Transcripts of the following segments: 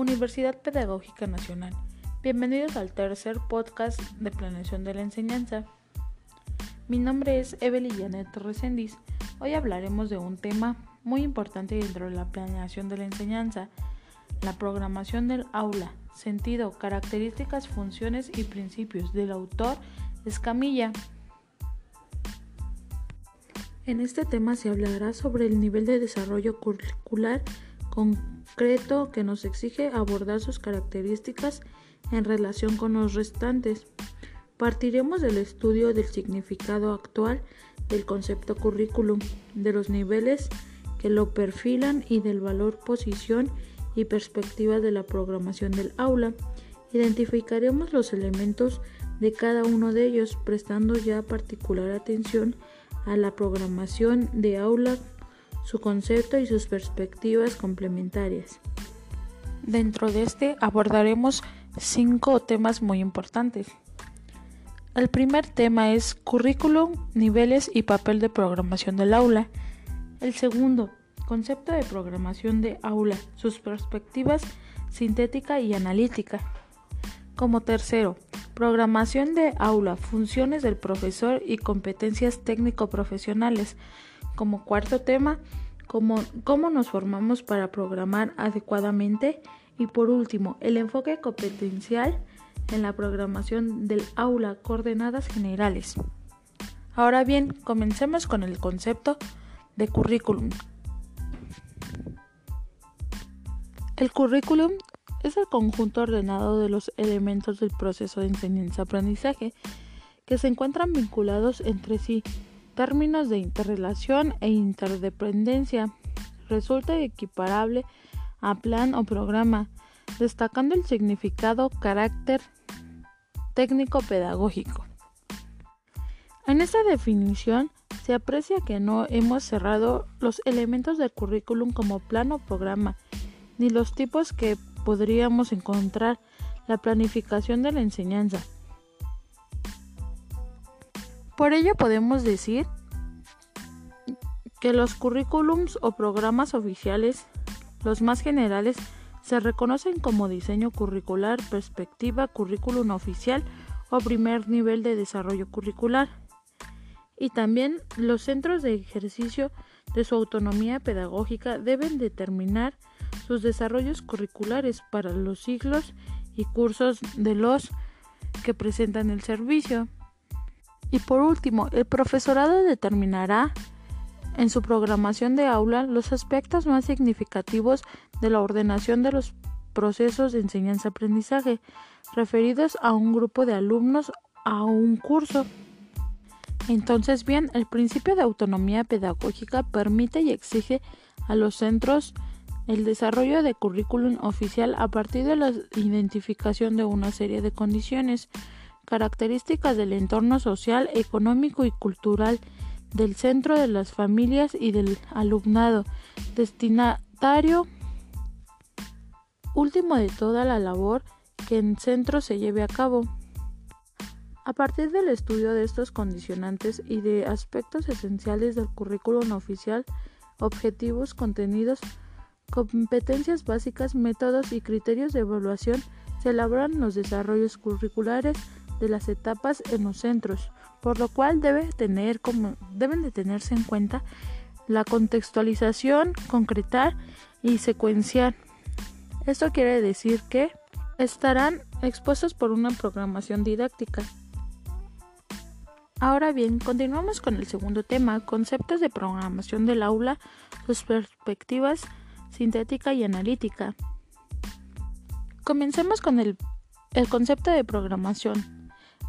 Universidad Pedagógica Nacional. Bienvenidos al tercer podcast de planeación de la enseñanza. Mi nombre es Evelyn Janet Resendiz. Hoy hablaremos de un tema muy importante dentro de la planeación de la enseñanza, la programación del aula, sentido, características, funciones y principios del autor Escamilla. En este tema se hablará sobre el nivel de desarrollo curricular concreto que nos exige abordar sus características en relación con los restantes. Partiremos del estudio del significado actual del concepto currículum, de los niveles que lo perfilan y del valor, posición y perspectiva de la programación del aula. Identificaremos los elementos de cada uno de ellos, prestando ya particular atención a la programación de aula, su concepto y sus perspectivas complementarias. Dentro de este abordaremos cinco temas muy importantes. El primer tema es currículum, niveles y papel de programación del aula. El segundo, concepto de programación de aula, sus perspectivas sintética y analítica. Como tercero, programación de aula, funciones del profesor y competencias técnico-profesionales. Como cuarto tema, cómo, cómo nos formamos para programar adecuadamente. Y por último, el enfoque competencial en la programación del aula, coordenadas generales. Ahora bien, comencemos con el concepto de currículum. El currículum es el conjunto ordenado de los elementos del proceso de enseñanza-aprendizaje que se encuentran vinculados entre sí, términos de interrelación e interdependencia. Resulta equiparable a plan o programa, destacando el significado, carácter técnico-pedagógico. En esta definición se aprecia que no hemos cerrado los elementos del currículum como plan o programa, ni los tipos que podríamos encontrar la planificación de la enseñanza. Por ello podemos decir que los currículums o programas oficiales, los más generales, se reconocen como diseño curricular, perspectiva, currículum oficial o primer nivel de desarrollo curricular. Y también los centros de ejercicio de su autonomía pedagógica deben determinar sus desarrollos curriculares para los ciclos y cursos de los que presentan el servicio. Y por último, el profesorado determinará en su programación de aula los aspectos más significativos de la ordenación de los procesos de enseñanza-aprendizaje referidos a un grupo de alumnos a un curso. Entonces bien, el principio de autonomía pedagógica permite y exige a los centros el desarrollo de currículum oficial a partir de la identificación de una serie de condiciones, características del entorno social, económico y cultural del centro de las familias y del alumnado destinatario último de toda la labor que en centro se lleve a cabo. A partir del estudio de estos condicionantes y de aspectos esenciales del currículum oficial, objetivos, contenidos, competencias básicas, métodos y criterios de evaluación, se elaboran los desarrollos curriculares de las etapas en los centros, por lo cual debe tener como, deben de tenerse en cuenta la contextualización, concretar y secuenciar. Esto quiere decir que estarán expuestos por una programación didáctica. Ahora bien, continuamos con el segundo tema, conceptos de programación del aula, sus perspectivas sintética y analítica. Comencemos con el, el concepto de programación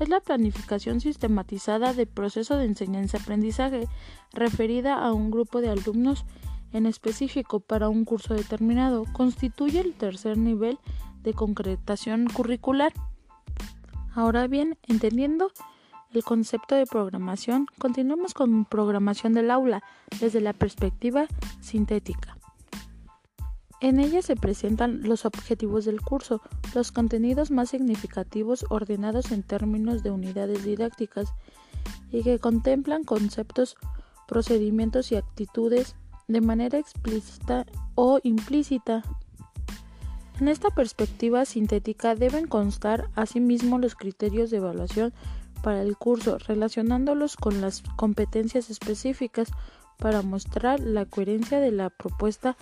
es la planificación sistematizada del proceso de enseñanza-aprendizaje referida a un grupo de alumnos en específico para un curso determinado. Constituye el tercer nivel de concretación curricular. Ahora bien, entendiendo el concepto de programación, continuamos con programación del aula desde la perspectiva sintética. En ella se presentan los objetivos del curso, los contenidos más significativos ordenados en términos de unidades didácticas y que contemplan conceptos, procedimientos y actitudes de manera explícita o implícita. En esta perspectiva sintética deben constar asimismo los criterios de evaluación para el curso, relacionándolos con las competencias específicas para mostrar la coherencia de la propuesta.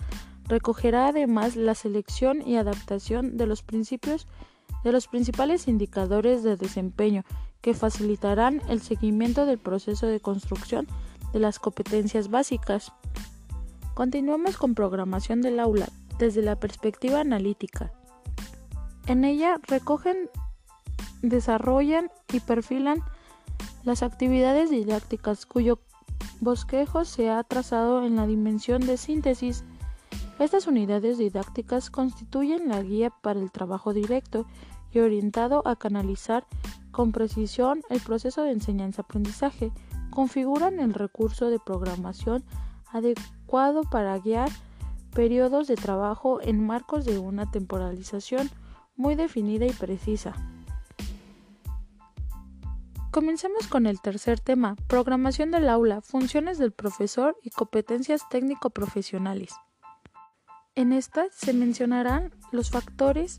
Recogerá además la selección y adaptación de los principios de los principales indicadores de desempeño que facilitarán el seguimiento del proceso de construcción de las competencias básicas. Continuamos con programación del aula desde la perspectiva analítica. En ella recogen, desarrollan y perfilan las actividades didácticas cuyo bosquejo se ha trazado en la dimensión de síntesis. Estas unidades didácticas constituyen la guía para el trabajo directo y orientado a canalizar con precisión el proceso de enseñanza-aprendizaje. Configuran el recurso de programación adecuado para guiar periodos de trabajo en marcos de una temporalización muy definida y precisa. Comencemos con el tercer tema, programación del aula, funciones del profesor y competencias técnico-profesionales. En esta se mencionarán los factores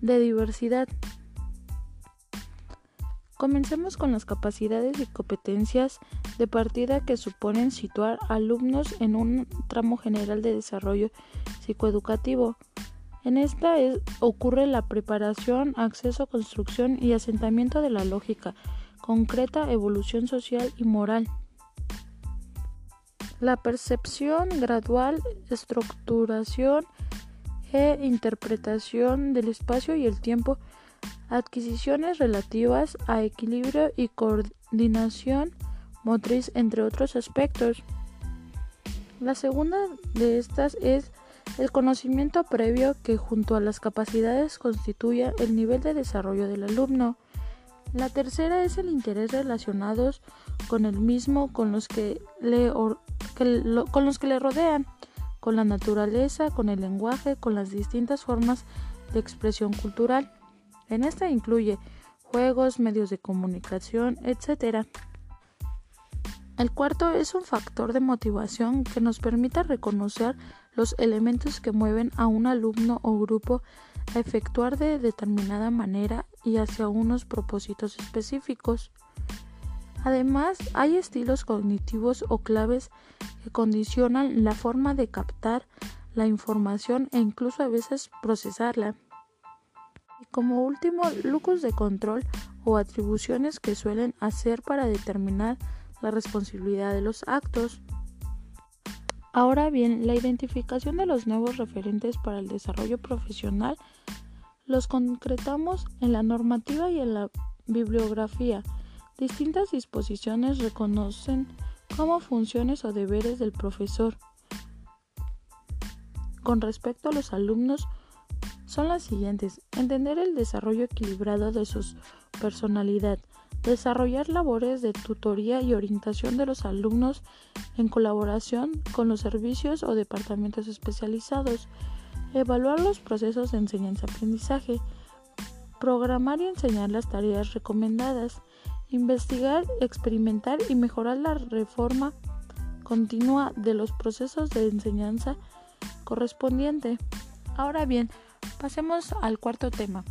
de diversidad. Comencemos con las capacidades y competencias de partida que suponen situar alumnos en un tramo general de desarrollo psicoeducativo. En esta ocurre la preparación, acceso, construcción y asentamiento de la lógica, concreta, evolución social y moral. La percepción gradual, estructuración e interpretación del espacio y el tiempo, adquisiciones relativas a equilibrio y coordinación motriz, entre otros aspectos. La segunda de estas es el conocimiento previo que junto a las capacidades constituye el nivel de desarrollo del alumno. La tercera es el interés relacionados con el mismo, con los que le, con los que le rodean, con la naturaleza, con el lenguaje, con las distintas formas de expresión cultural. En esta incluye juegos, medios de comunicación, etc. El cuarto es un factor de motivación que nos permite reconocer los elementos que mueven a un alumno o grupo a efectuar de determinada manera y hacia unos propósitos específicos. Además, hay estilos cognitivos o claves que condicionan la forma de captar la información e incluso a veces procesarla. Y como último, lucos de control o atribuciones que suelen hacer para determinar la responsabilidad de los actos. Ahora bien, la identificación de los nuevos referentes para el desarrollo profesional los concretamos en la normativa y en la bibliografía. Distintas disposiciones reconocen como funciones o deberes del profesor. Con respecto a los alumnos, son las siguientes. Entender el desarrollo equilibrado de su personalidad, desarrollar labores de tutoría y orientación de los alumnos en colaboración con los servicios o departamentos especializados, evaluar los procesos de enseñanza-aprendizaje, programar y enseñar las tareas recomendadas, investigar, experimentar y mejorar la reforma continua de los procesos de enseñanza correspondiente. Ahora bien, pasemos al cuarto tema,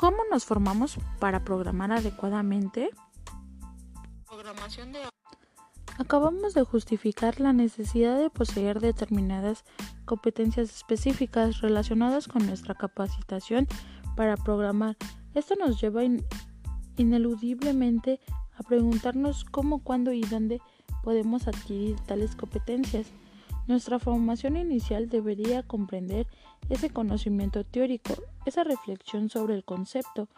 ¿Cómo nos formamos para programar adecuadamente? Acabamos de justificar la necesidad de poseer determinadas competencias específicas relacionadas con nuestra capacitación para programar. Esto nos lleva ineludiblemente a preguntarnos cómo, cuándo y dónde podemos adquirir tales competencias. Nuestra formación inicial debería comprender ese conocimiento teórico, esa reflexión sobre el concepto,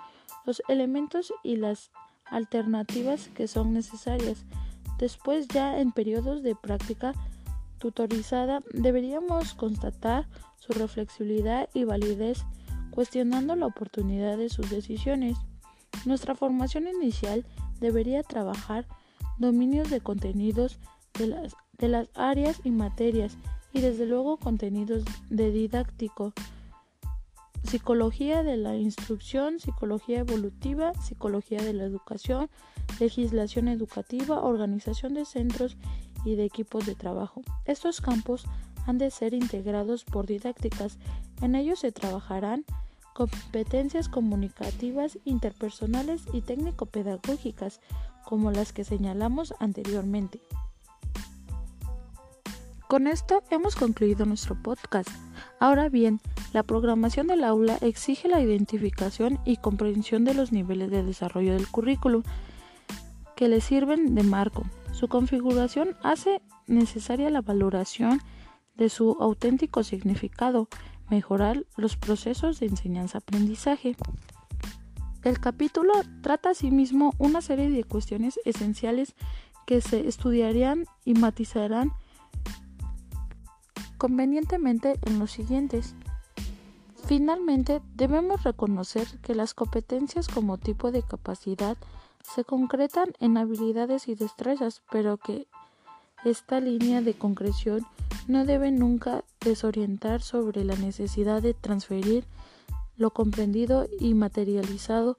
los elementos y las alternativas que son necesarias. Después ya en periodos de práctica tutorizada deberíamos constatar su reflexibilidad y validez cuestionando la oportunidad de sus decisiones. Nuestra formación inicial debería trabajar dominios de contenidos de las, de las áreas y materias y desde luego contenidos de didáctico, psicología de la instrucción, psicología evolutiva, psicología de la educación, legislación educativa, organización de centros y de equipos de trabajo. Estos campos han de ser integrados por didácticas. En ellos se trabajarán competencias comunicativas, interpersonales y técnico-pedagógicas, como las que señalamos anteriormente. Con esto hemos concluido nuestro podcast. Ahora bien, la programación del aula exige la identificación y comprensión de los niveles de desarrollo del currículum que le sirven de marco. Su configuración hace necesaria la valoración de su auténtico significado, mejorar los procesos de enseñanza-aprendizaje. El capítulo trata asimismo una serie de cuestiones esenciales que se estudiarían y matizarán convenientemente en los siguientes. Finalmente, debemos reconocer que las competencias como tipo de capacidad se concretan en habilidades y destrezas, pero que esta línea de concreción no debe nunca desorientar sobre la necesidad de transferir lo comprendido y materializado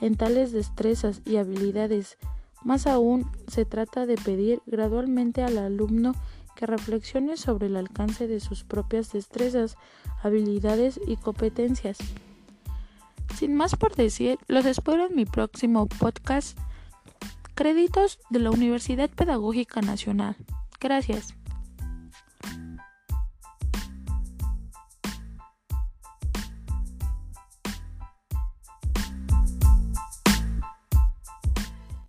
en tales destrezas y habilidades. Más aún, se trata de pedir gradualmente al alumno que reflexione sobre el alcance de sus propias destrezas, habilidades y competencias. Sin más por decir, los espero en mi próximo podcast. Créditos de la Universidad Pedagógica Nacional. Gracias.